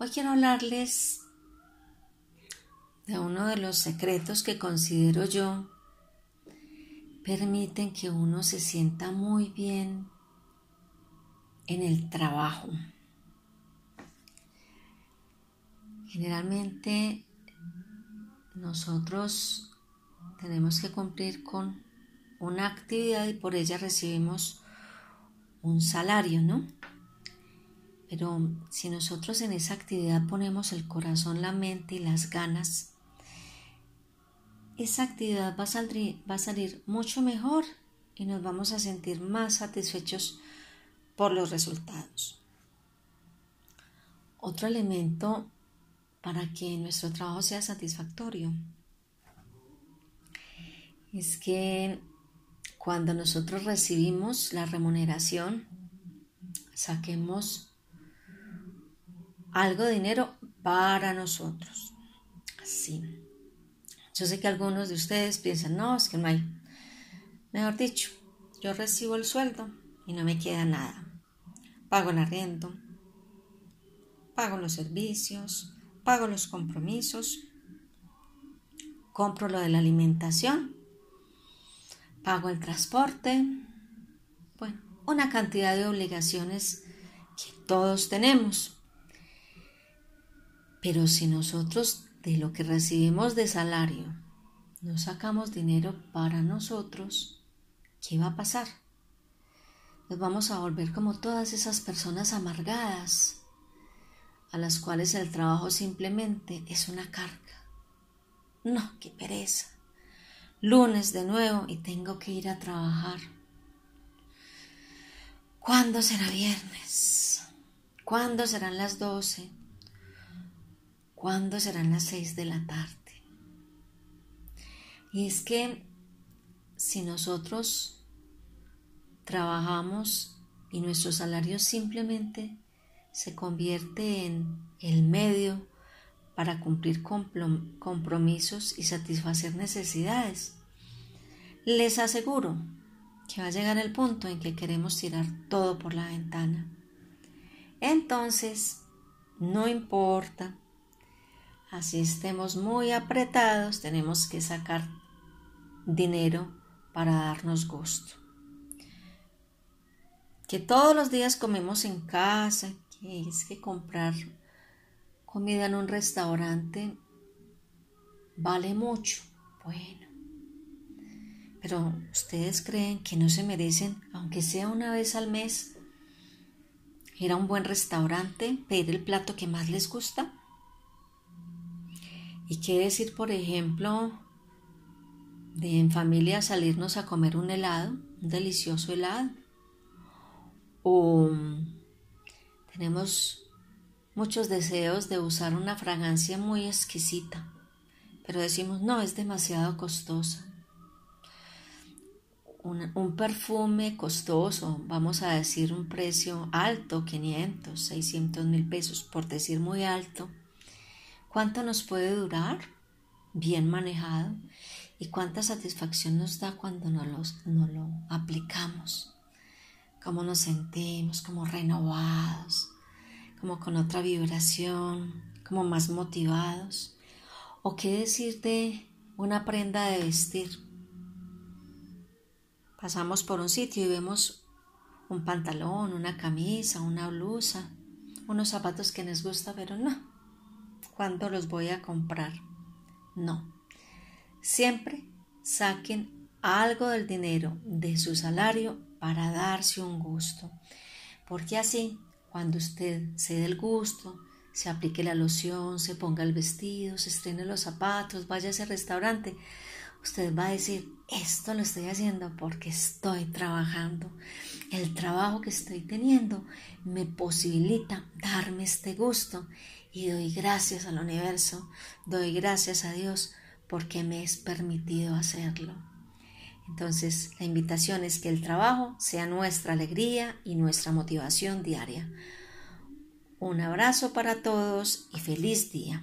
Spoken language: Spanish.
Hoy quiero hablarles de uno de los secretos que considero yo permiten que uno se sienta muy bien en el trabajo. Generalmente nosotros tenemos que cumplir con una actividad y por ella recibimos un salario, ¿no? Pero si nosotros en esa actividad ponemos el corazón, la mente y las ganas, esa actividad va a, salir, va a salir mucho mejor y nos vamos a sentir más satisfechos por los resultados. Otro elemento para que nuestro trabajo sea satisfactorio es que cuando nosotros recibimos la remuneración, saquemos algo de dinero para nosotros. Así. Yo sé que algunos de ustedes piensan, no, es que no hay. Mejor dicho, yo recibo el sueldo y no me queda nada. Pago el arriendo, pago los servicios, pago los compromisos, compro lo de la alimentación, pago el transporte, bueno, una cantidad de obligaciones que todos tenemos. Pero si nosotros de lo que recibimos de salario no sacamos dinero para nosotros, ¿qué va a pasar? Nos vamos a volver como todas esas personas amargadas, a las cuales el trabajo simplemente es una carga. No, qué pereza. Lunes de nuevo y tengo que ir a trabajar. ¿Cuándo será viernes? ¿Cuándo serán las doce? ¿Cuándo serán las seis de la tarde? Y es que si nosotros trabajamos y nuestro salario simplemente se convierte en el medio para cumplir compromisos y satisfacer necesidades, les aseguro que va a llegar el punto en que queremos tirar todo por la ventana. Entonces, no importa así estemos muy apretados, tenemos que sacar dinero para darnos gusto. Que todos los días comemos en casa, que es que comprar comida en un restaurante vale mucho. Bueno, pero ustedes creen que no se merecen, aunque sea una vez al mes, ir a un buen restaurante, pedir el plato que más les gusta. ¿Y qué decir, por ejemplo, de en familia salirnos a comer un helado, un delicioso helado? O tenemos muchos deseos de usar una fragancia muy exquisita, pero decimos, no, es demasiado costosa. Un, perfume costoso, vamos a decir un precio alto, 500, 600 mil pesos, por decir muy alto, ¿Cuánto nos puede durar? Bien manejado. ¿Y cuánta satisfacción nos da cuando no, lo aplicamos? ¿Cómo nos sentimos? Como renovados, como con otra vibración, como más motivados. ¿O qué decir de una prenda de vestir? Pasamos por un sitio y vemos un pantalón, una camisa, una blusa, unos zapatos que nos gusta, pero no, cuándo los voy a comprar. No. Siempre saquen algo del dinero de su salario para darse un gusto. Porque así, cuando usted se dé el gusto, se aplique la loción, se ponga el vestido, se estrene los zapatos, vaya a ese restaurante, usted va a decir, esto lo estoy haciendo porque estoy trabajando. El trabajo que estoy teniendo me posibilita darme este gusto y doy gracias al universo, doy gracias a Dios porque me es permitido hacerlo. Entonces, la invitación es que el trabajo sea nuestra alegría y nuestra motivación diaria. Un abrazo para todos y feliz día.